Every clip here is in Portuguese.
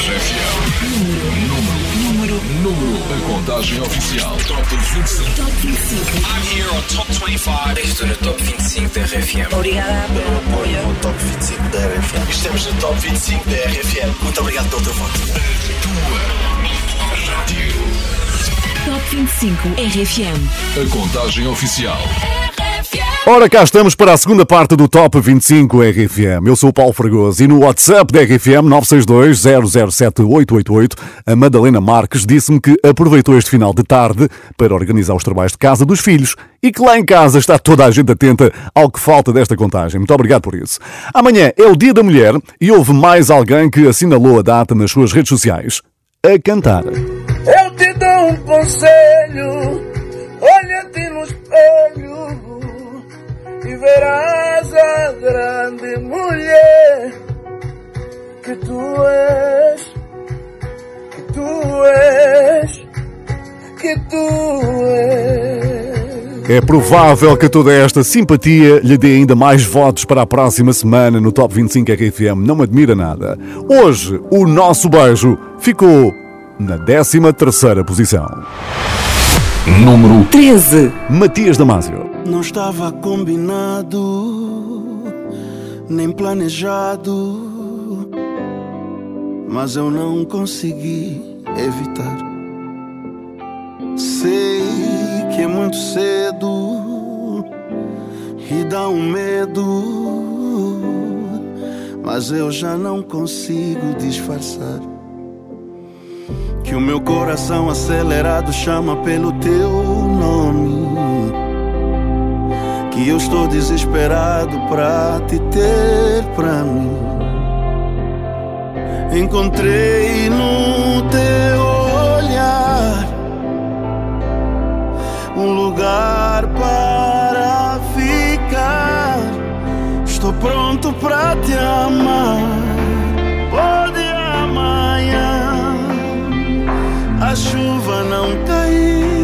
RFM. Número, número, número. A contagem oficial. Top 25. Top 25. I'm here on Top 25. Estou no Top 25 da RFM. Obrigada pelo apoio. No Top 25 da RFM. Estamos no Top 25 da RFM. Muito obrigado pelo teu voto. Tua rádio. Top 25 RFM. A contagem oficial. Ora, cá estamos para a segunda parte do Top 25 RFM. Eu sou o Paulo Fragoso e no WhatsApp da RFM 962-007-888 a Madalena Marques disse-me que aproveitou este final de tarde para organizar os trabalhos de casa dos filhos e que lá em casa está toda a gente atenta ao que falta desta contagem. Muito obrigado por isso. Amanhã é o Dia da Mulher e houve mais alguém que assinalou a data nas suas redes sociais. A cantar. Eu te dou um conselho, olha-te no espelho verás a grande mulher que tu és, que tu és, que tu és. É provável que toda esta simpatia lhe dê ainda mais votos para a próxima semana no Top 25 RFM. Não me admira nada. Hoje, o nosso beijo ficou na 13 terceira posição. Número 13. Matias Damasio. Não estava combinado, nem planejado, mas eu não consegui evitar. Sei que é muito cedo e dá um medo, mas eu já não consigo disfarçar. Que o meu coração acelerado chama pelo teu nome. Que eu estou desesperado pra te ter pra mim. Encontrei no teu olhar um lugar para ficar. Estou pronto pra te amar. Pode amanhã a chuva não cair.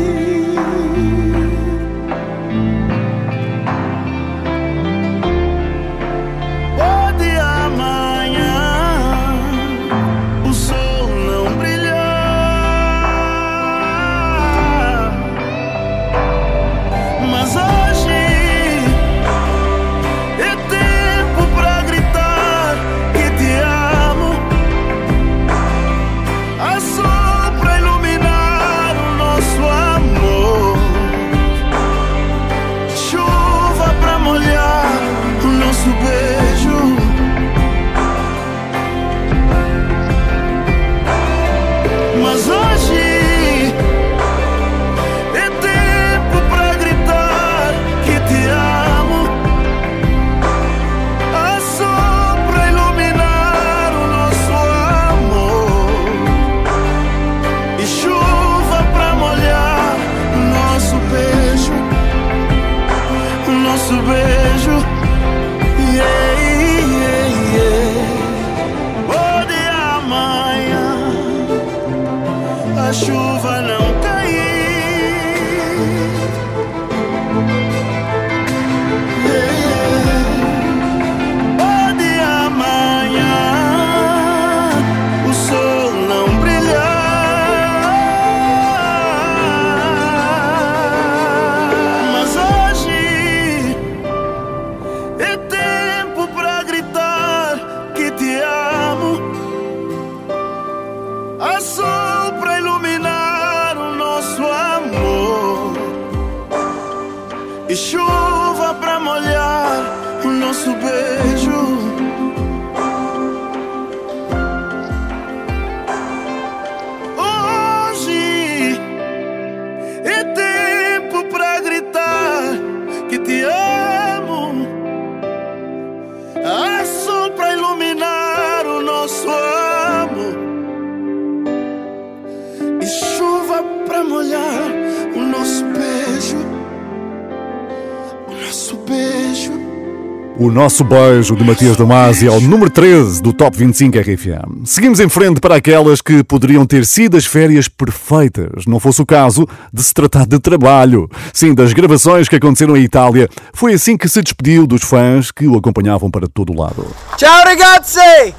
Nosso beijo de Matias Damasio ao número 13 do Top 25 RFM. Seguimos em frente para aquelas que poderiam ter sido as férias perfeitas, não fosse o caso de se tratar de trabalho. Sim, das gravações que aconteceram em Itália, foi assim que se despediu dos fãs que o acompanhavam para todo o lado. Ciao ragazzi!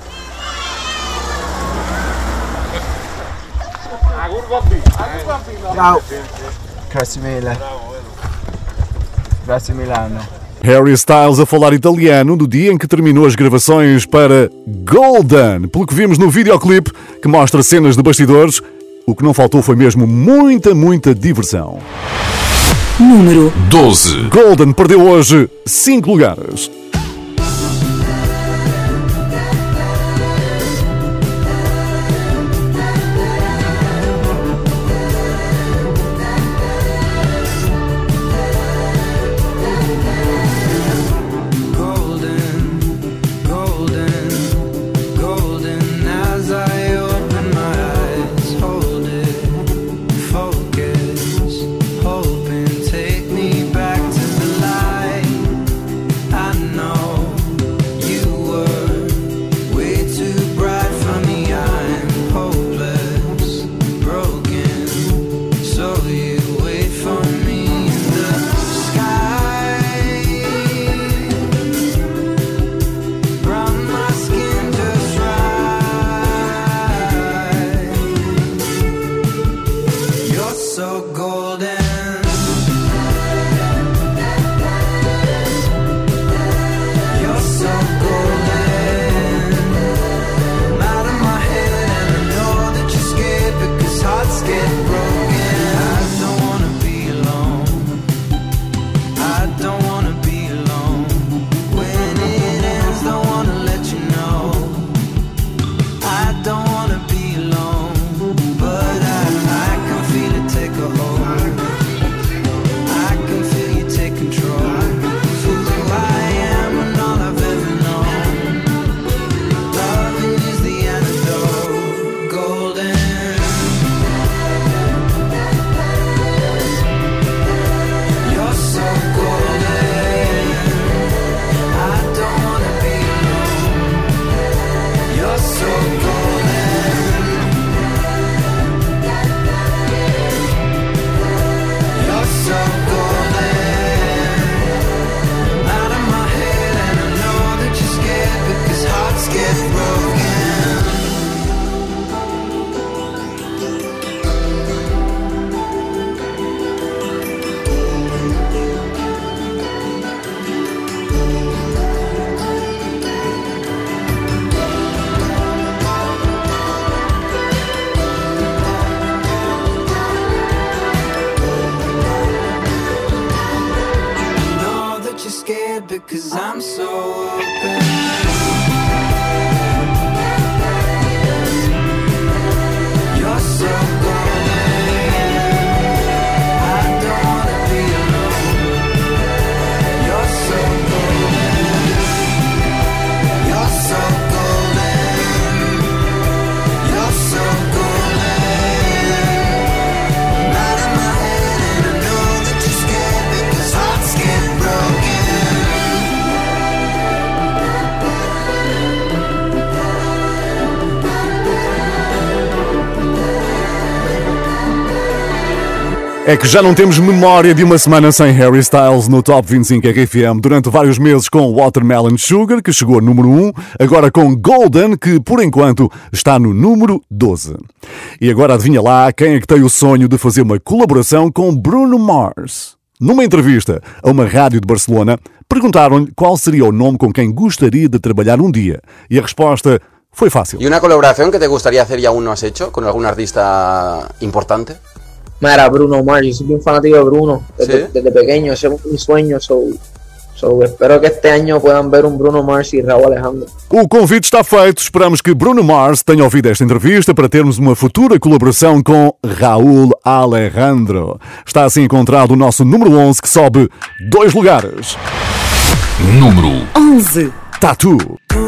Ciao. Grazie mille. Grazie Milano. Harry Styles a falar italiano do dia em que terminou as gravações para Golden, pelo que vimos no videoclipe que mostra cenas de bastidores. O que não faltou foi mesmo muita, muita diversão. Número 12. Golden perdeu hoje 5 lugares. É que já não temos memória de uma semana sem Harry Styles no Top 25 RFM durante vários meses com Watermelon Sugar, que chegou a número 1, agora com Golden, que por enquanto está no número 12. E agora adivinha lá quem é que tem o sonho de fazer uma colaboração com Bruno Mars. Numa entrevista a uma rádio de Barcelona, perguntaram-lhe qual seria o nome com quem gostaria de trabalhar um dia. E a resposta foi fácil. ¿Y una colaboración que te gustaría hacer y aún no has hecho con algún artista importante? Mira, Bruno Mars, yo soy un fanático de Bruno desde, desde pequeño, ese es mi sueño, so, so, espero que este año puedan ver um Bruno Mars e Raul Alejandro. O convite está feito, esperamos que Bruno Mars tenha ouvido esta entrevista para termos uma futura colaboração com Raul Alejandro. Está assim encontrado o nosso número 11 que sobe dois lugares. Número 11. Tatu. Tú.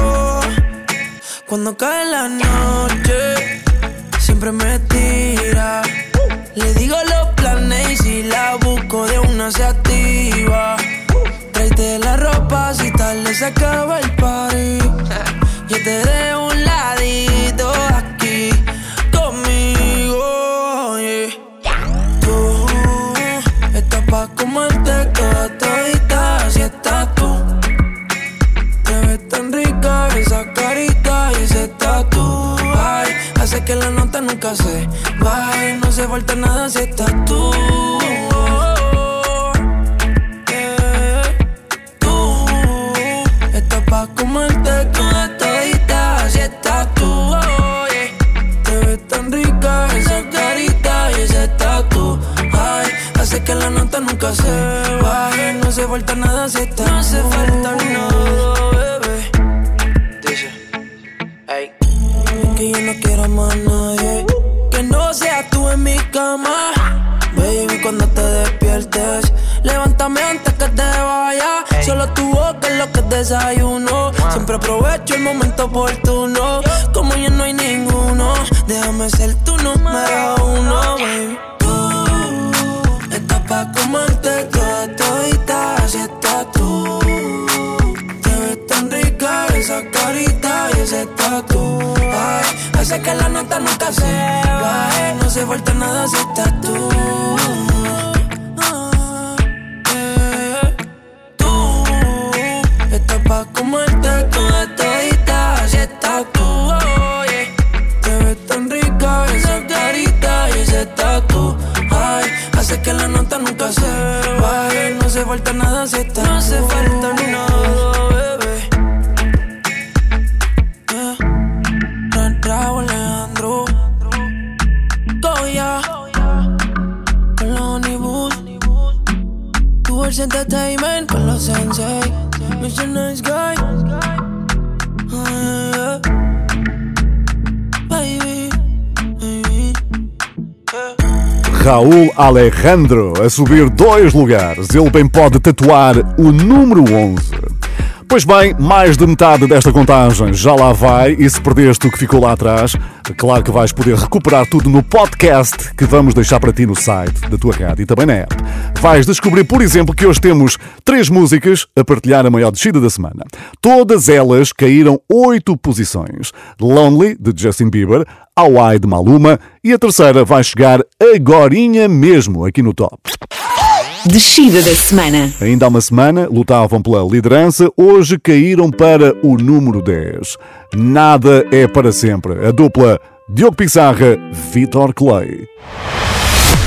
Cuando cae la noche, siempre me tira. Le digo los planes y si la busco de una se activa. Tráete la ropa si tal se acaba el party. Yo te dejo un ladito aquí conmigo. Tú estás pa' comerte toda todita si estás tú. Te ves tan rica esa carita ese tatu. Ay, hace que la nota nunca se baje. No se falta nada si estás tú. Eh, Tú estás pa' comerte toda todita si estás tú. yeah. Te ves tan rica esa carita y ese tatu. Ay, hace que la nota nunca se baje. No se falta nada si estás No hace falta nada, no quiero más nadie. Que no seas tú en mi cama. Baby, cuando te despiertes, levántame antes que te vaya. Solo tu boca es lo que desayuno. Siempre aprovecho el momento oportuno. Como ya no hay ninguno, déjame ser tu número uno, baby. Tú estás pa' comerte ese tatu. Ay, hace que la nota nunca se baje. No se falta nada si estás tú. Eh, Tú estás pa' comerte toda todita si estás tú. oh, yeah. Te ves tan rica esa carita y ese tatu. Ay, hace que la nota nunca se baje. No se falta nada si estás No hace Entertainment. Con los Sensei. Mr. Nice Guy. Ah, yeah. Baby. Baby. Raul Alejandro a subir dois lugares. Ele bem pode tatuar o número 11. Pois bem, mais de metade desta contagem já lá vai e se perdeste o que ficou lá atrás, claro que vais poder recuperar tudo no podcast que vamos deixar para ti no site da tua rádio e também na app. Vais descobrir, por exemplo, que hoje temos três músicas a partilhar a maior descida da semana. Todas elas caíram oito posições. Lonely, de Justin Bieber, Hawaii, de Maluma e a terceira vai chegar agorinha mesmo aqui no top. Descida da semana. Ainda há uma semana lutavam pela liderança, hoje caíram para o número 10. Nada é para sempre. A dupla Diogo Pissarra, Vitor Clay.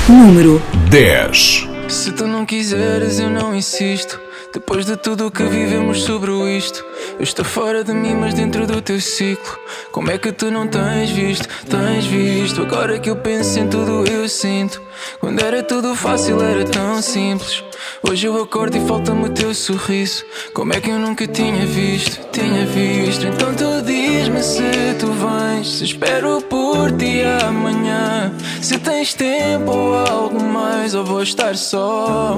Número 10. Se tu não quiseres, eu não insisto. Depois de tudo o que vivemos sobre isto, eu estou fora de mim, mas dentro do teu ciclo. Como é que tu não tens visto? Tens visto? Agora que eu penso em tudo, eu sinto. Quando era tudo fácil, era tão simples. Hoje eu acordo e falta-me o teu sorriso. Como é que eu nunca tinha visto? Tinha visto. Então tu diz-me se tu vens. Se espero por ti amanhã. Se tens tempo ou algo mais, ou vou estar só.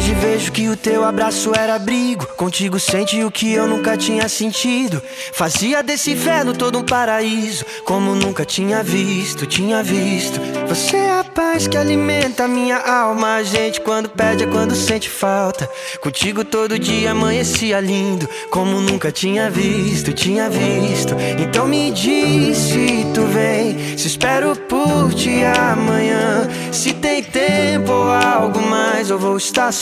Hoje vejo que o teu abraço era abrigo. Contigo sente o que eu nunca tinha sentido. Fazia desse inferno todo um paraíso. Como nunca tinha visto, tinha visto. Você é a paz que alimenta minha alma. A gente quando pede é quando sente falta. Contigo todo dia amanhecia lindo. Como nunca tinha visto, tinha visto. Então me diz se tu vem. Se espero por ti amanhã. Se tem tempo ou algo mais, eu vou estar.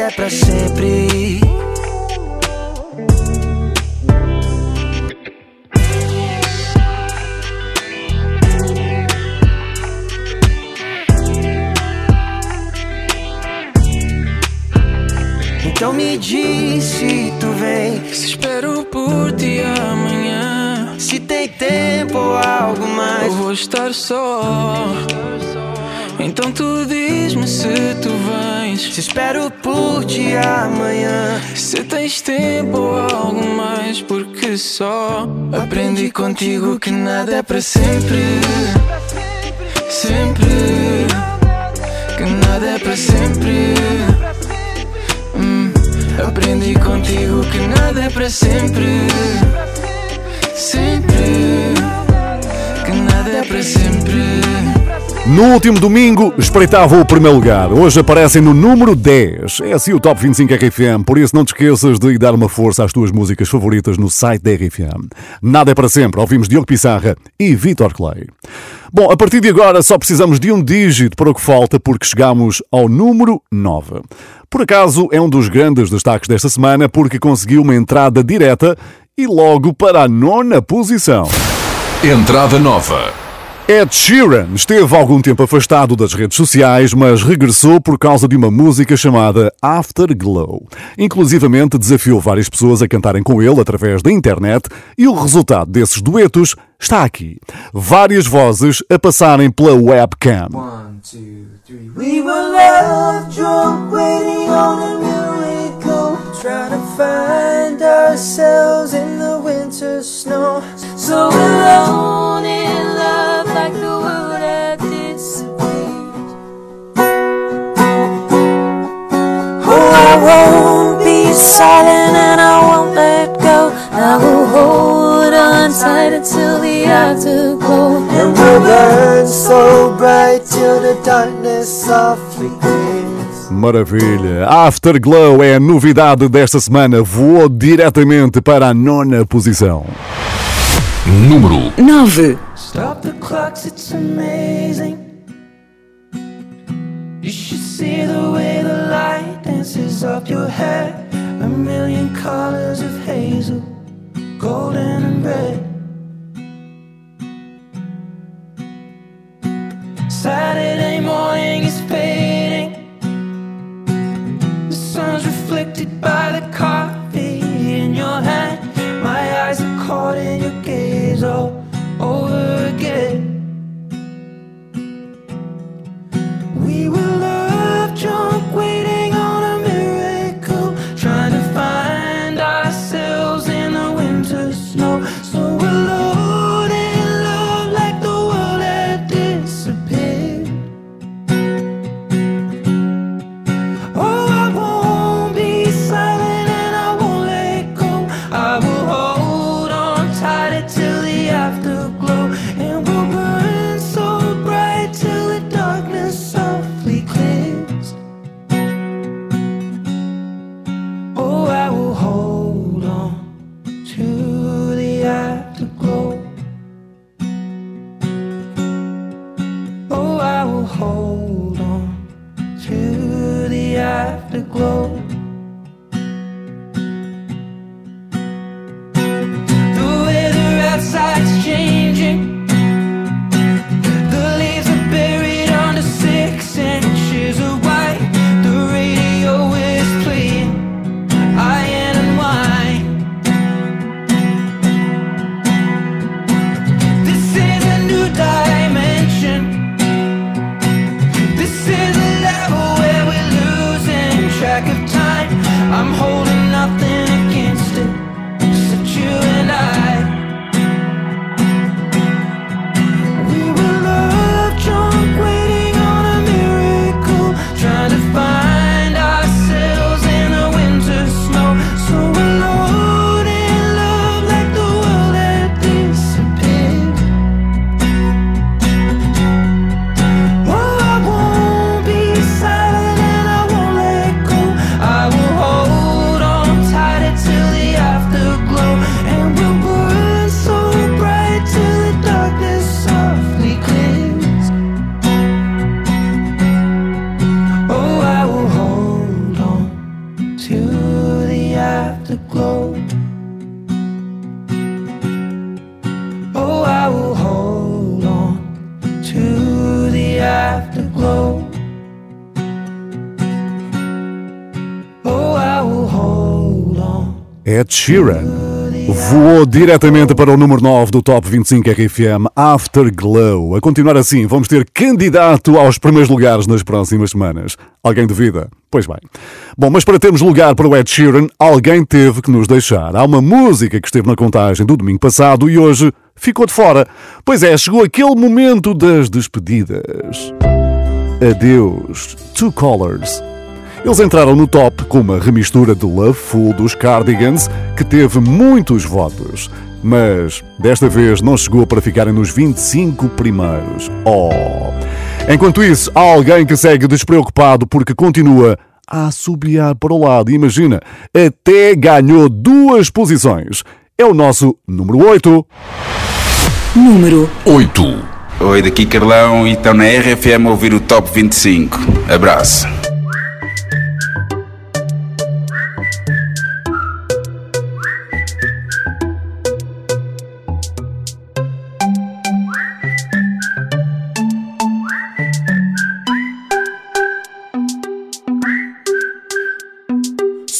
é pra sempre. Então me diz se tu vem. Se espero por ti amanhã. Se tem tempo ou algo mais. Ou vou estar só. Então tu diz-me se tu vens. Se espero por ti amanhã. Se tens tempo ou algo mais. Porque só aprendi contigo que nada é para sempre. Sempre. Que nada é para sempre. Hum, aprendi contigo que nada é para sempre. Sempre. Que nada é para sempre. No último domingo, espreitava o primeiro lugar. Hoje aparecem no número 10. É assim o Top 25 RFM, por isso não te esqueças de dar uma força às tuas músicas favoritas no site da RFM. Nada é para sempre. Ouvimos Diogo Pissarra e Vitor Clay. Bom, a partir de agora só precisamos de um dígito para o que falta, porque chegamos ao número 9. Por acaso é um dos grandes destaques desta semana, porque conseguiu uma entrada direta e logo para a nona posição. Entrada nova. Ed Sheeran esteve algum tempo afastado das redes sociais, mas regressou por causa de uma música chamada Afterglow. Inclusivamente desafiou várias pessoas a cantarem com ele através da internet e o resultado desses duetos está aqui. Várias vozes a passarem pela webcam. So silent and I won't let go. I will hold on tight until the afterglow. And we'll burn so bright till the darkness softly clears. Maravilha! Afterglow é a novidade desta semana. Voou diretamente para a nona posição. Número 9. Stop the clocks, it's amazing. You should see the way the light dances up your hair. A million colors of hazel, golden and red. Saturday morning is fading. The sun's reflected by the coffee in your hand. My eyes are caught in your gaze all over again. We were Ed Sheeran. Voou diretamente para o número 9 do Top 25 RFM Afterglow. A continuar assim, vamos ter candidato aos primeiros lugares nas próximas semanas. Alguém duvida? Pois bem. Bom, mas para termos lugar para o Ed Sheeran, alguém teve que nos deixar. Há uma música que esteve na contagem do domingo passado e hoje ficou de fora. Pois é, chegou aquele momento das despedidas. Adeus, Two Colors. Eles entraram no top com uma remistura de Love Full dos Cardigans, que teve muitos votos. Mas desta vez não chegou para ficarem nos 25 primeiros. Oh! Enquanto isso, há alguém que segue despreocupado porque continua a assobiar para o lado. Imagina, até ganhou duas posições. É o nosso número 8. Número 8. Oi, daqui Carlão e estão na RFM a ouvir o Top 25. Abraço.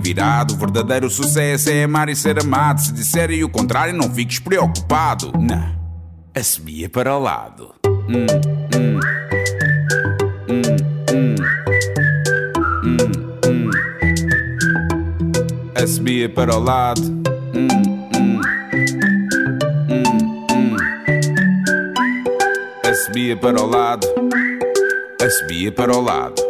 virado. O verdadeiro sucesso é amar e ser amado. Se disserem o contrário, não fiques preocupado. Não, assobia para o lado. Hum, hum. Hum, hum. Hum, para o lado. Assobia para o lado. Assobia para o lado.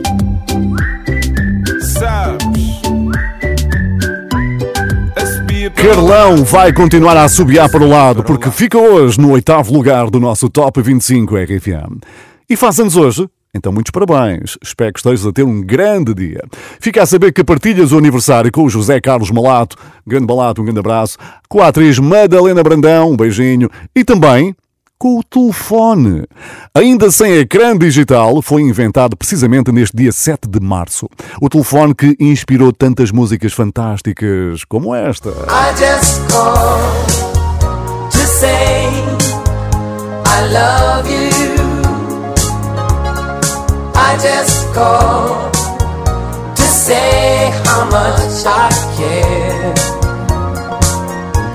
Carlão vai continuar a assobiar para o lado porque fica hoje no oitavo lugar do nosso Top 25 RFM. E faz anos hoje? Então, muitos parabéns. Espero que estejas a ter um grande dia. Fica a saber que partilhas o aniversário com o José Carlos Malato. Grande Malato, um grande abraço. Com a atriz Madalena Brandão, um beijinho. E também com o telefone. Ainda sem ecrã digital, foi inventado precisamente neste dia 7 de março. O telefone que inspirou tantas músicas fantásticas como esta. I just called to say I love you. I just called to say how much I care.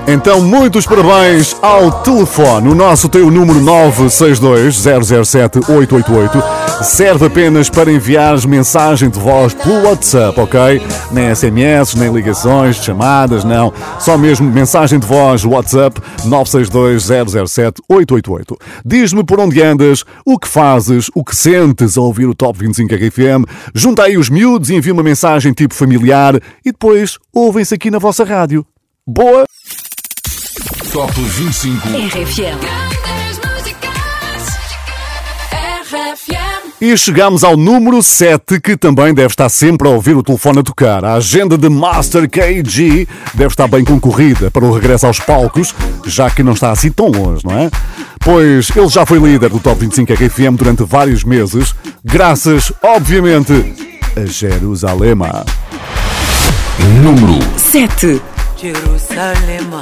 Então, muitos parabéns ao telefone. O nosso tem o número 962-007-888. Serve apenas para enviar mensagem de voz pelo WhatsApp, ok? Nem SMS, nem ligações, chamadas, não. Só mesmo mensagem de voz, WhatsApp 962-007-888. Diz-me por onde andas, o que fazes, o que sentes ao ouvir o Top 25 RFM. Junta aí os miúdos e envia uma mensagem tipo familiar e depois ouvem-se aqui na vossa rádio. Boa! Top 25 RFM. E chegamos ao número 7, que também deve estar sempre a ouvir o telefone a tocar. A agenda de Master KG deve estar bem concorrida para o regresso aos palcos, já que não está assim tão longe, não é? Pois ele já foi líder do Top 25 RFM durante vários meses, graças, obviamente, a Jerusalema. Número 7. Jerusalema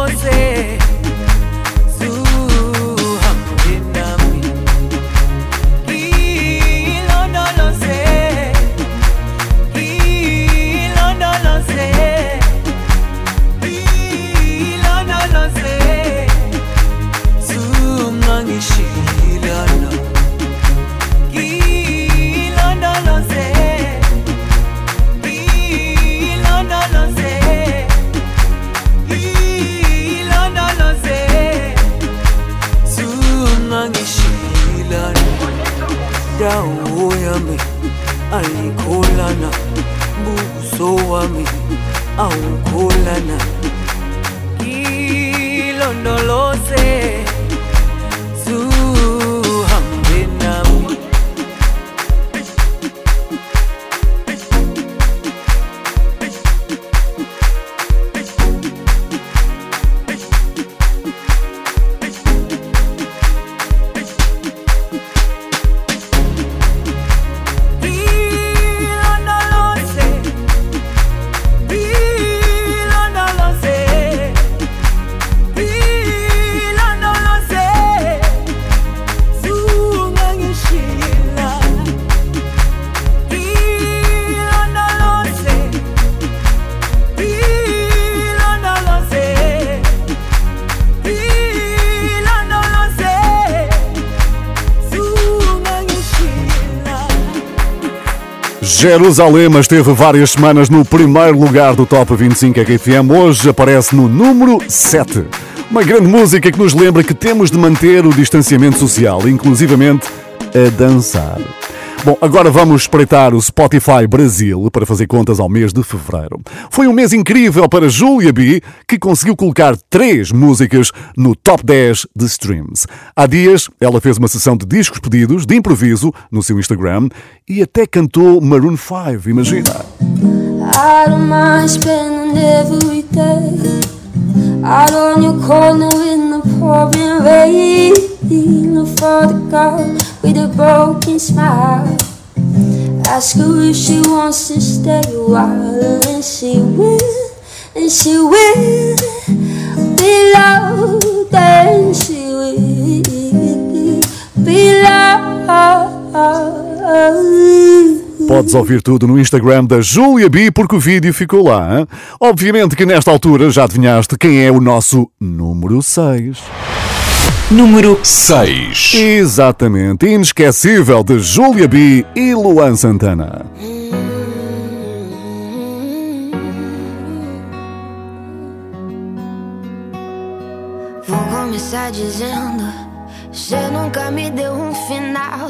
me. Jerusalema esteve várias semanas no primeiro lugar do Top 25 RFM, hoje aparece no número 7. Uma grande música que nos lembra que temos de manter o distanciamento social, inclusivamente a dançar. Bom, agora vamos espreitar o Spotify Brasil para fazer contas ao mês de fevereiro. Foi um mês incrível para Julia B, que conseguiu colocar três músicas no top 10 de streams. Há dias, ela fez uma sessão de discos pedidos, de improviso, no seu Instagram e até cantou Maroon 5, imagina. Mind spending every day out on your corner in the pouring rain for the girl with a broken smile. Ask her if she wants to stay a while, and she will, and she will be loved, and she will be loved. Podes ouvir tudo no Instagram da Julia B, porque o vídeo ficou lá. hein? Obviamente que nesta altura já adivinhaste quem é o nosso número 6. Número 6. Exatamente, inesquecível de Julia B e Luan Santana. Vou começar dizendo Você nunca me deu um final.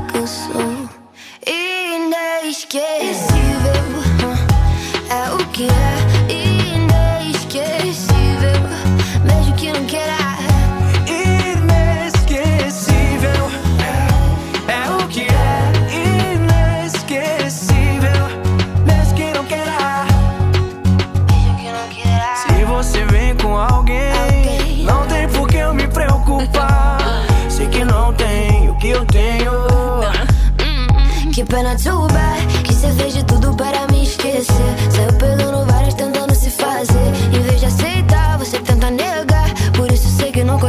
que eu sou. Inesquecível, é o que é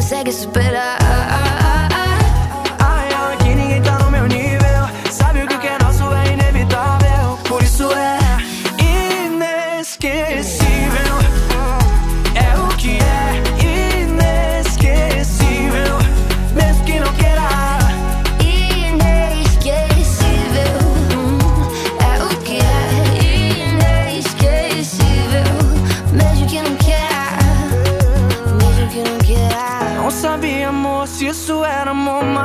sei que não consegue superar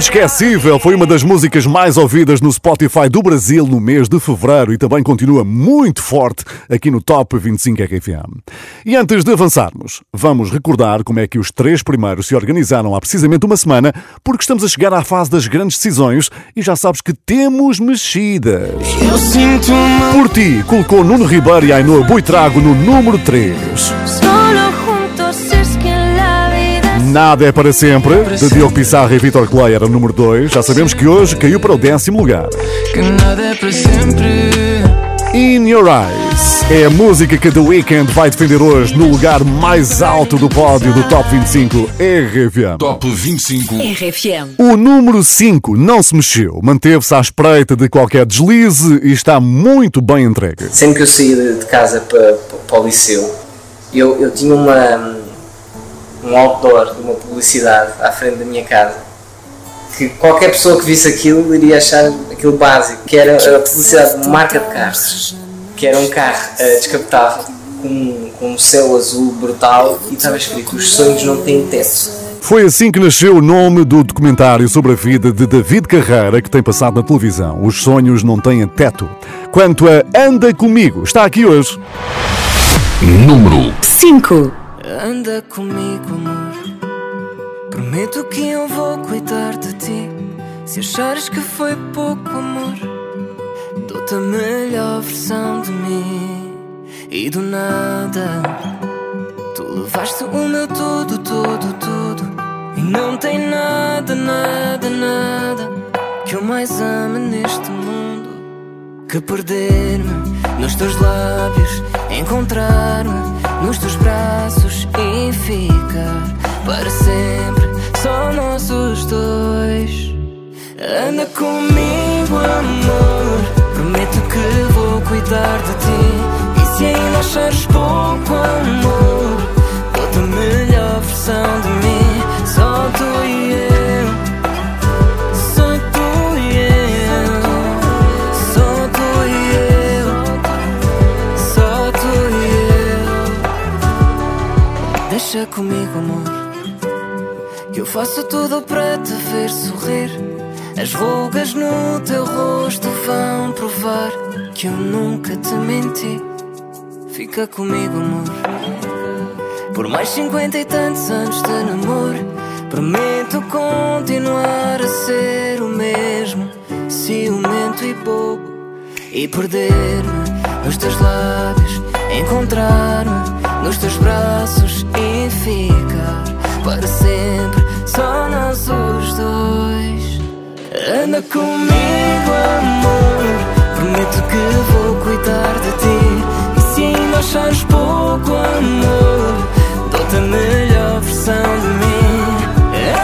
Inesquecível foi uma das músicas mais ouvidas no Spotify do Brasil no mês de fevereiro e também continua muito forte aqui no Top 25 RFM. E antes de avançarmos, vamos recordar como é que os três primeiros se organizaram há precisamente uma semana, porque estamos a chegar à fase das grandes decisões e já sabes que temos mexidas. Eu sinto. Por ti, colocou Nuno Ribeiro e Ainhoa Buitrago no número 3. Nada é para sempre, de Diogo Pissarra e Vitor Clay era o número 2. Já sabemos que hoje caiu para o décimo lugar. Que nada é para sempre. In Your Eyes é a música que The Weeknd vai defender hoje no lugar mais alto do pódio do Top 25 RFM. Top 25. RFM. O número 5 não se mexeu, manteve-se à espreita de qualquer deslize e está muito bem entregue. Sempre que eu saía de de casa para, para o liceu, eu, eu tinha uma, um outdoor de uma publicidade à frente da minha casa que qualquer pessoa que visse aquilo iria achar aquilo básico, que era a publicidade de uma marca de carros, que era um carro eh, descapotável com, com um céu azul brutal e estava escrito os sonhos não têm teto. Foi assim que nasceu o nome do documentário sobre a vida de David Carreira que tem passado na televisão. Os sonhos não têm teto. Quanto a Anda Comigo, está aqui hoje. Número 5. Anda comigo, amor. Prometo que eu vou cuidar de ti. Se achares que foi pouco amor, dou-te a melhor versão de mim. E do nada, tu levaste o meu tudo, tudo, tudo. E não tem nada, nada, nada que eu mais ame neste mundo que perder-me nos teus lábios, encontrar-me nos teus braços e ficar para sempre só nós os dois. Anda comigo, amor. Prometo que vou cuidar de ti. E se ainda achares pouco amor, dou-te a melhor versão Deixa comigo, amor. Que eu faço tudo para te ver sorrir. As rugas no teu rosto vão provar que eu nunca te menti. Fica comigo, amor. Por mais cinquenta e tantos anos de namoro, prometo continuar a ser o mesmo, ciumento e bobo. E perder-me nos teus lábios, encontrar-me nos teus braços e ficar para sempre só nós os dois. Anda comigo, amor. Prometo que vou cuidar de ti. E se ainda achares pouco amor, dou-te a melhor versão de mim.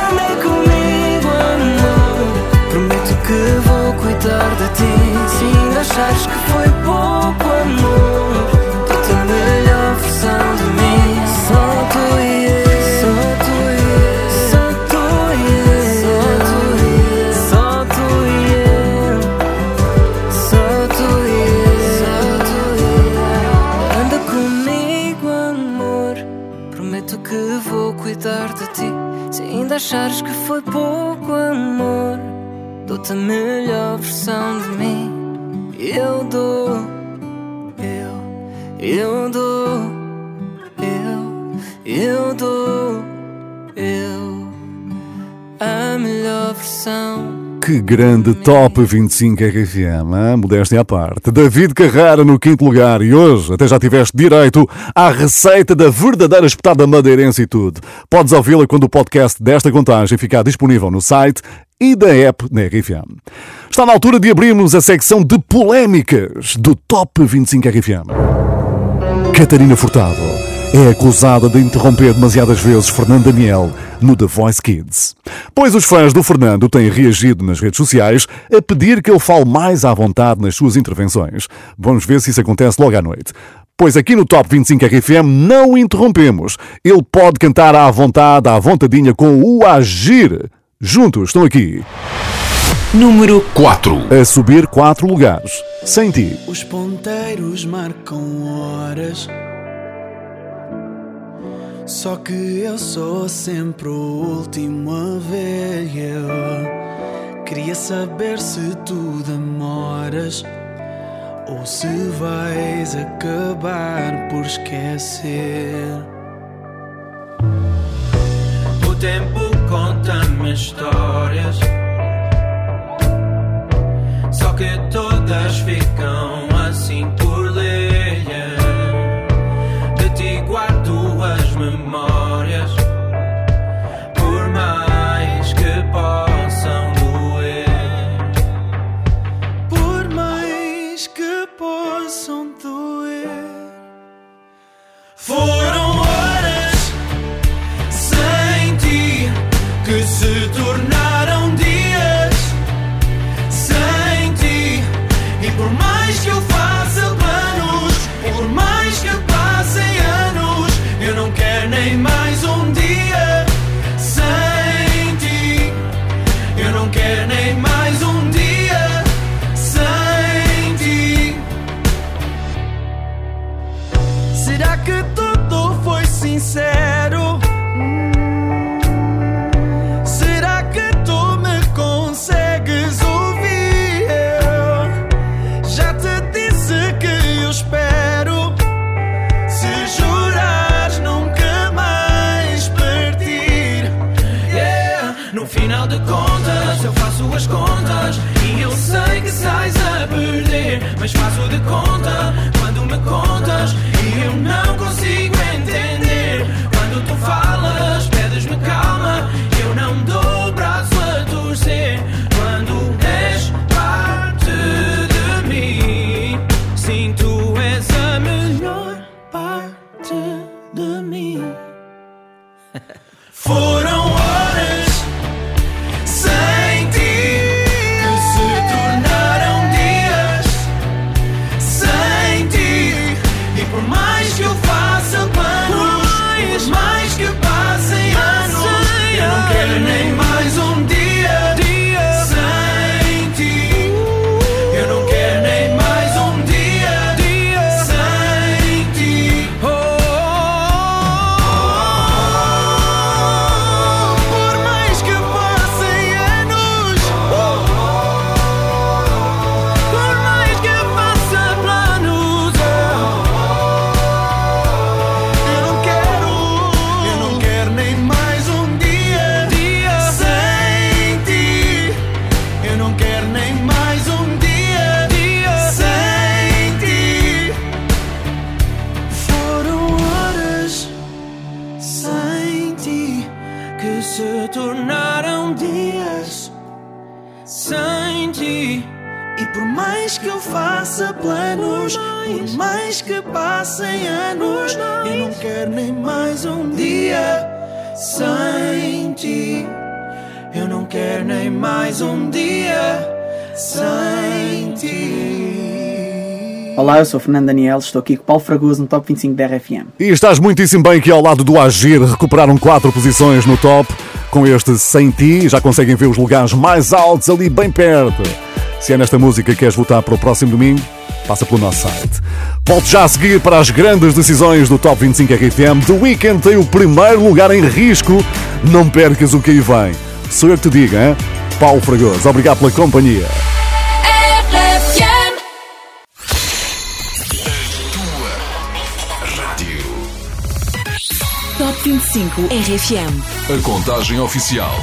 Anda comigo, amor. Prometo que vou cuidar de ti. Se ainda achares que foi pouco amor, achares que foi pouco amor, dou-te a melhor versão de mim. Eu dou, eu, eu dou, eu, eu dou, eu, a melhor versão. Que grande Top 25 RFM, hein? modéstia à parte. David Carrara no quinto lugar e hoje até já tiveste direito à receita da verdadeira espetada madeirense e tudo. Podes ouvi-la quando o podcast desta contagem ficar disponível no site e da app na RFM. Está na altura de abrirmos a secção de polémicas do Top 25 RFM. Catarina Furtado é acusada de interromper demasiadas vezes Fernando Daniel no The Voice Kids. Pois os fãs do Fernando têm reagido nas redes sociais a pedir que ele fale mais à vontade nas suas intervenções. Vamos ver se isso acontece logo à noite. Pois aqui no Top 25 RFM não o interrompemos. Ele pode cantar à vontade, à vontadinha com o Agir. Juntos estão aqui. Número 4. A subir 4 lugares. Sem ti. Os ponteiros marcam horas. Só que eu sou sempre o último a ver. Eu queria saber se tu demoras ou se vais acabar por esquecer. O tempo conta-me histórias. Só que todas ficam assim guardo as disse que eu espero. Se jurares nunca mais partir. Yeah. No final de contas, eu faço as contas e eu sei que sais a perder. Mas faço de conta quando me contas ti. Eu não quero nem mais um dia sem ti. Olá, eu sou o Fernando Daniel, estou aqui com Paulo Fragoso no Top 25 da RFM. E estás muitíssimo bem aqui ao lado do Agir, recuperaram quatro posições no top. Com este Sem Ti, já conseguem ver os lugares mais altos ali bem perto. Se é nesta música que queres votar para o próximo domingo, passa pelo nosso site. Volte já a seguir para as grandes decisões do Top 25 RFM. The Weekend tem o primeiro lugar em risco. Não percas o que aí vem. Sou eu que te digo, hein? Paulo Fragoso, obrigado pela companhia. Top 25 RFM. A contagem oficial.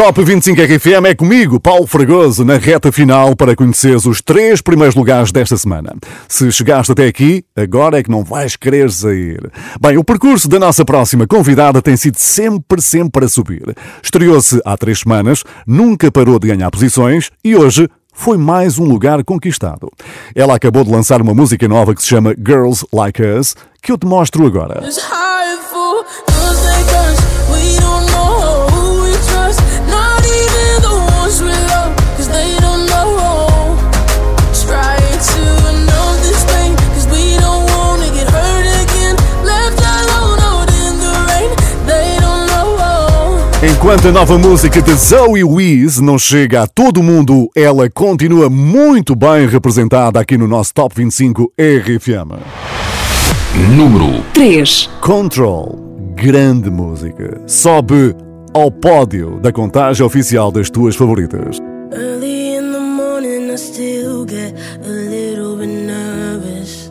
Top 25 RFM é comigo, Paulo Fragoso, na reta final para conheceres os três primeiros lugares desta semana. Se chegaste até aqui, agora é que não vais querer sair. Bem, o percurso da nossa próxima convidada tem sido sempre, sempre a subir. Estreou-se há três semanas, nunca parou de ganhar posições e hoje foi mais um lugar conquistado. Ela acabou de lançar uma música nova que se chama Girls Like Us, que eu te mostro agora. It's Enquanto a nova música de Zoe Wees não chega a todo mundo, ela continua muito bem representada aqui no nosso Top 25 RFM. Número 3. Control, grande música. Sobe ao pódio da contagem oficial das tuas favoritas. Early in the morning, I still get a little bit nervous.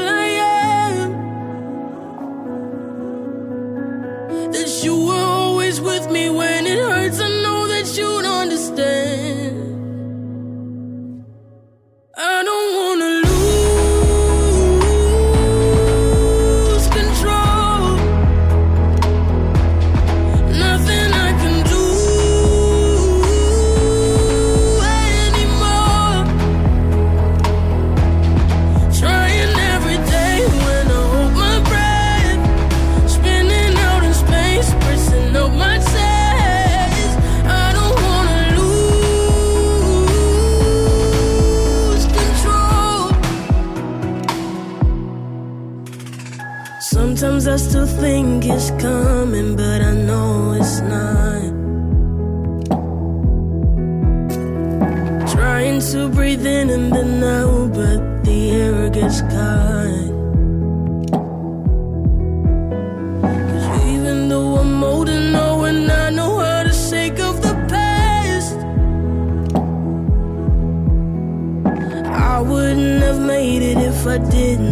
me when it hurts, I know that you'd understand. It's coming, but I know it's not. Trying to breathe in and then out, but the air gets caught. 'Cause even though I'm old and know and I know how to shake off the past, I wouldn't have made it if I didn't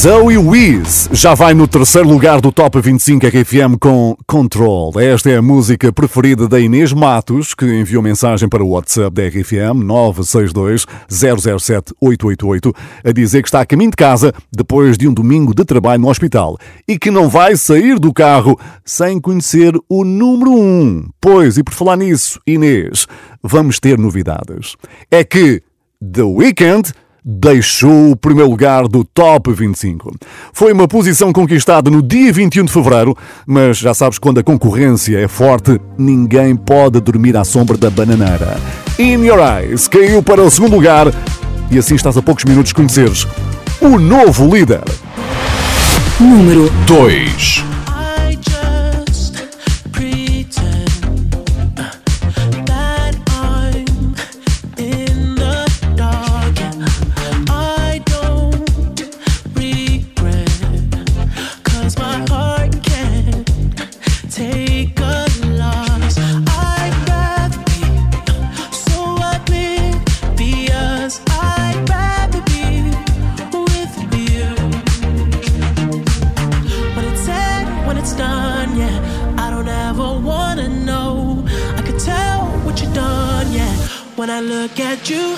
Zoe Wiz já vai no terceiro lugar do Top 25 RFM com Control. Esta é a música preferida da Inês Matos, que enviou mensagem para o WhatsApp da RFM 962 007 888 a dizer que está a caminho de casa depois de um domingo de trabalho no hospital e que não vai sair do carro sem conhecer o número 1. Pois, e por falar nisso, Inês, vamos ter novidades. É que The Weeknd deixou o primeiro lugar do Top 25. Foi uma posição conquistada no dia 21 de fevereiro, mas já sabes quando a concorrência é forte, ninguém pode dormir à sombra da bananeira. In Your Eyes caiu para o segundo lugar e assim estás a poucos minutos de conheceres o novo líder. Número 2 look at you.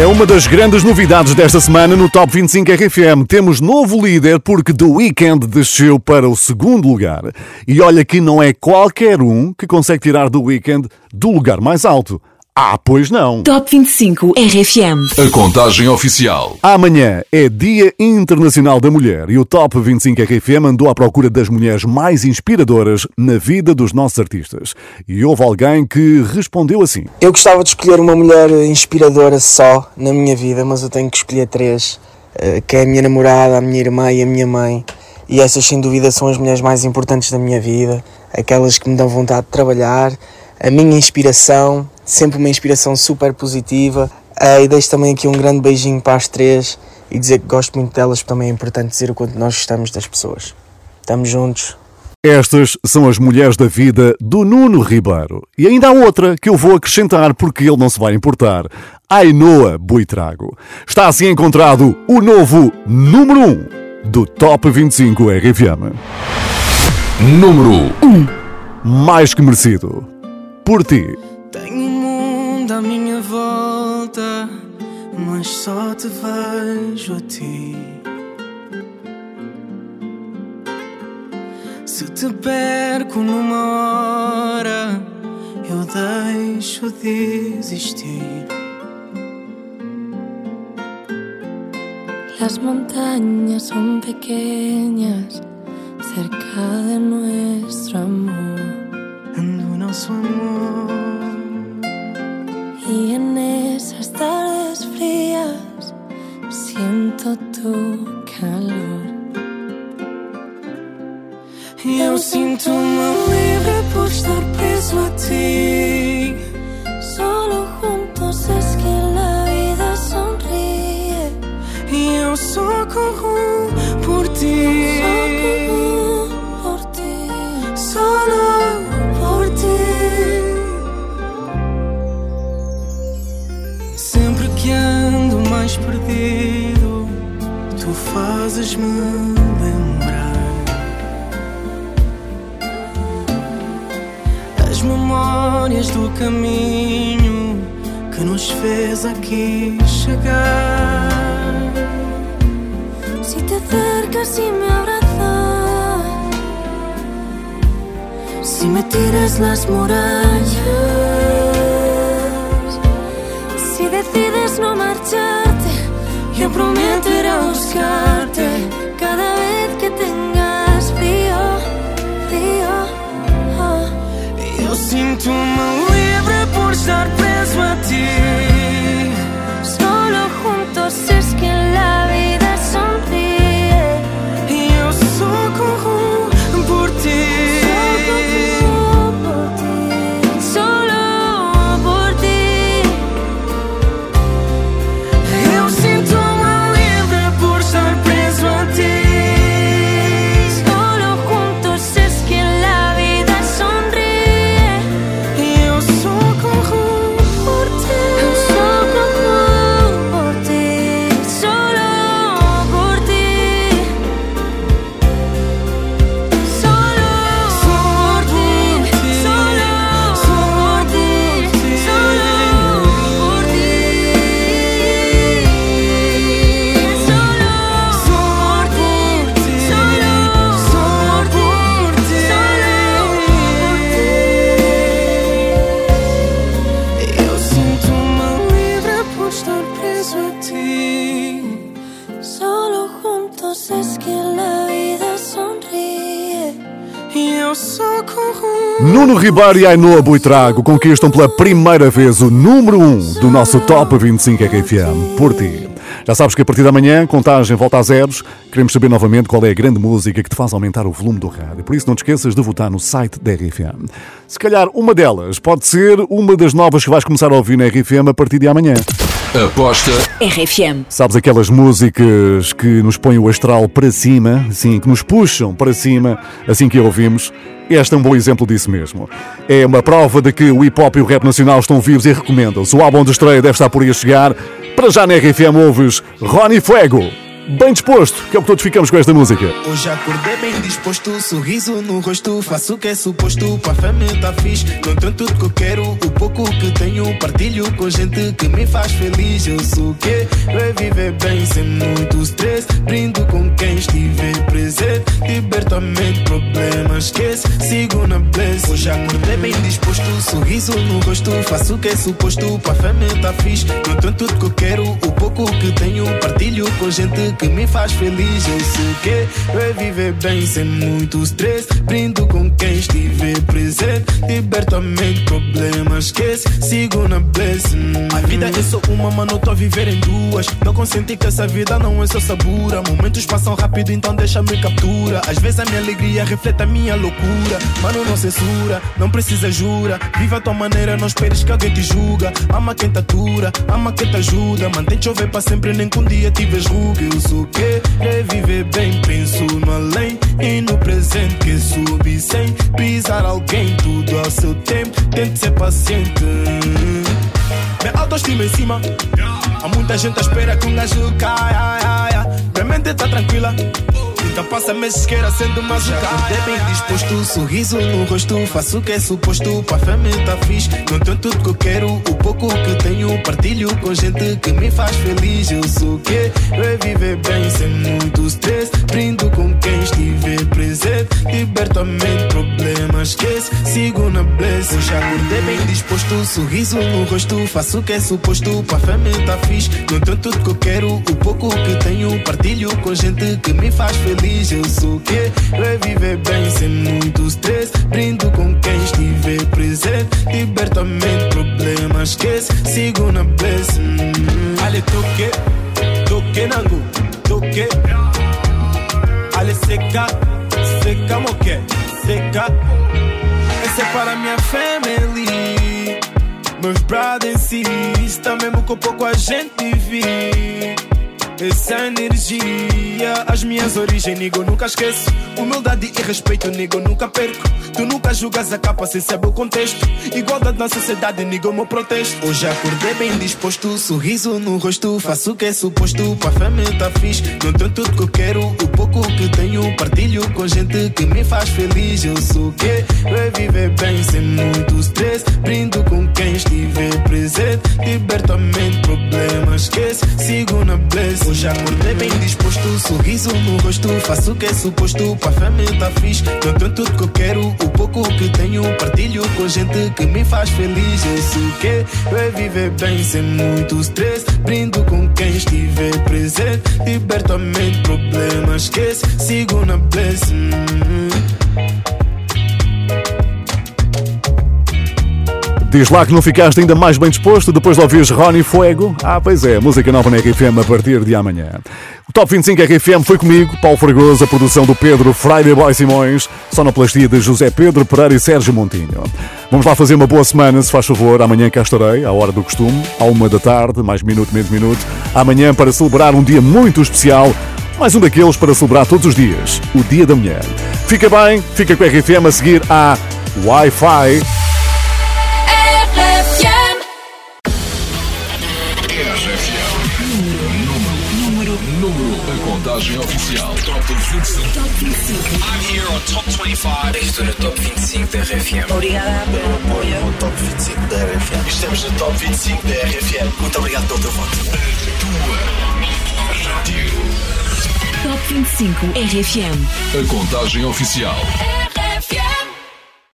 É uma das grandes novidades desta semana no Top 25 RFM. Temos novo líder porque The Weeknd desceu para o segundo lugar. E olha que não é qualquer um que consegue tirar The Weeknd do lugar mais alto. Ah, pois não. Top 25 RFM. A contagem oficial. Amanhã é Dia Internacional da Mulher e o Top 25 RFM andou à procura das mulheres mais inspiradoras na vida dos nossos artistas. E houve alguém que respondeu assim: Eu gostava de escolher uma mulher inspiradora só na minha vida, mas eu tenho que escolher três, eh, que é a minha namorada, a minha irmã e a minha mãe. E essas, sem dúvida, são as mulheres mais importantes da minha vida, aquelas que me dão vontade de trabalhar, a minha inspiração, sempre uma inspiração super positiva. Uh, e deixo também aqui um grande beijinho para as três e dizer que gosto muito delas, porque também é importante dizer o quanto nós gostamos das pessoas. Estamos juntos. Estas são as mulheres da vida do Nuno Ribeiro. E ainda há outra que eu vou acrescentar porque ele não se vai importar. Ainoa Buitrago. Está assim encontrado o novo número 1 um do Top 25 RFM. Número 1. Um. Mais que merecido. Por ti. Tenho um mundo à minha volta, mas só te vejo a ti. Se te perco numa hora, eu deixo de existir. Las montañas son pequeñas cerca de nuestro amor. Do nosso amor. Aqui chegar. Si te acercas y me abrazas, si me tiras las murallas, si decides no marcharte, yo prometo ir a buscarte cada vez que tengas frío, frío. oh. Eu sinto-me livre por estar preso a ti. Ribeiro e Ainoa Buitrago conquistam pela primeira vez o número 1 um do nosso Top 25 RFM. Por ti. Já sabes que a partir da manhã, contagem volta a zeros. Queremos saber novamente qual é a grande música que te faz aumentar o volume do rádio. Por isso, não te esqueças de votar no site da RFM. Se calhar uma delas pode ser uma das novas que vais começar a ouvir na RFM a partir de amanhã. Aposta RFM. Sabes aquelas músicas que nos põem o astral para cima, sim, que nos puxam para cima, assim que a ouvimos? Este é um bom exemplo disso mesmo. É uma prova de que o hip hop e o rap nacional estão vivos e recomendam-se. O álbum de estreia deve estar por aí a chegar. Para já na RFM ouves Ronnie Fuego, bem disposto, que é o que todos ficamos com esta música. Hoje acordei bem disposto, sorriso no rosto, faço o que é suposto, para a família tá fixe. Tudo que eu quero, o pouco que tenho, partilho com gente que me faz feliz. Eu sou o que vai viver bem sem muito stress, brindo com quem estiver presente, liberto a mente, problemas, esquece, sigo na bless. Hoje acordei bem disposto, sorriso no rosto, faço o que é suposto, para a família tá fixe. Tudo que eu quero, o pouco que tenho, partilho com gente que me faz feliz. Eu sei que vai viver bem sem muito stress. Brindo com quem estiver presente. Liberto a mente, problemas, esquece. Sigo na blessing. A vida é só uma, mano, tô a viver em duas. Não consenti que essa vida não é só sabura. Momentos passam rápido, então deixa-me captura. Às vezes a minha alegria reflete a minha loucura. Mano, não censura, não precisa jura. Viva a tua maneira, não esperes que alguém te julga. Ama quem te atura, ama quem te ajuda. Mantém chover para sempre, nem que um dia tiveres ruga. Eu sou o que é viver bem, penso no além e no presente que subi sem pisar alguém. Tudo ao seu tempo, tente ser paciente. Minha autoestima em cima. Há muita gente à espera que um gajo caia. Minha mente tá tranquila. Então passa meses que era sendo mais um cara bem disposto, sorriso no rosto Faço o que é suposto, para a família tá fixe Não tenho tudo que eu quero, o pouco que tenho Partilho com gente que me faz feliz. Eu sou o que vai viver bem sem muito stress. Brindo com quem estiver presente Liberto a mente, problemas, esquece Sigo na bless, hoje acordei bem disposto Sorriso no rosto, faço o que é suposto. Para a família tá fixe Não tenho tudo que eu quero, o pouco que tenho Partilho com gente que me faz feliz eu sou que vai viver bem sem muito stress. Brindo com quem estiver presente. Liberto a mente, problemas, esquece. Sigo na blessing. Ale toque, toque nango, toque. Ale seca, seca moque, seca. Essa é para minha family. Meus brothers e sisters, mesmo com pouco a gente vive. Essa energia, as minhas origens, nego, nunca esqueço. Humildade e respeito, nego, nunca perco. Tu nunca julgas a capa sem saber o contexto. Igualdade na sociedade, nego, meu protesto. Hoje acordei bem disposto, sorriso no rosto. Faço o que é suposto, para a família tá fixe. Não tenho tudo que eu quero, o pouco que tenho. Partilho com gente que me faz feliz. Eu sou que vai viver bem sem muito stress. Brindo com quem estiver presente. Liberto a mente, problemas, esquece. Sigo na bless. Hoje acordei bem disposto, sorriso no rosto. Faço o que é suposto, para a família tá fixe. Não tenho tudo que eu quero, o pouco que tenho. Partilho com gente que me faz feliz. Eu sei que vai viver bem sem muito stress. Brindo com quem estiver presente. Liberto a mente, problemas, esquece. Sigo na blessing. Diz lá que não ficaste ainda mais bem disposto depois de ouvires Rony Fuego? Ah, pois é, música nova na RFM a partir de amanhã. O Top 25 RFM foi comigo, Paulo Fragoso, a produção do Pedro Friday Boy Simões, sonoplastia de José Pedro Pereira e Sérgio Montinho. Vamos lá fazer uma boa semana, se faz favor. Amanhã cá estarei, à hora do costume, à uma da tarde, mais minuto, menos minuto. Amanhã para celebrar um dia muito especial, mais um daqueles para celebrar todos os dias, o Dia da Mulher. Fica bem, fica com a RFM a seguir à Wi-Fi. Contagem oficial. Top 25. Top 25. I'm here on Top 25. Estou no Top 25 da RFM. Obrigada pelo apoio. No Top 25 da RFM. Estamos no Top 25 da RFM. Muito obrigado pelo teu voto. Rádio. Top 25 RFM. A contagem oficial.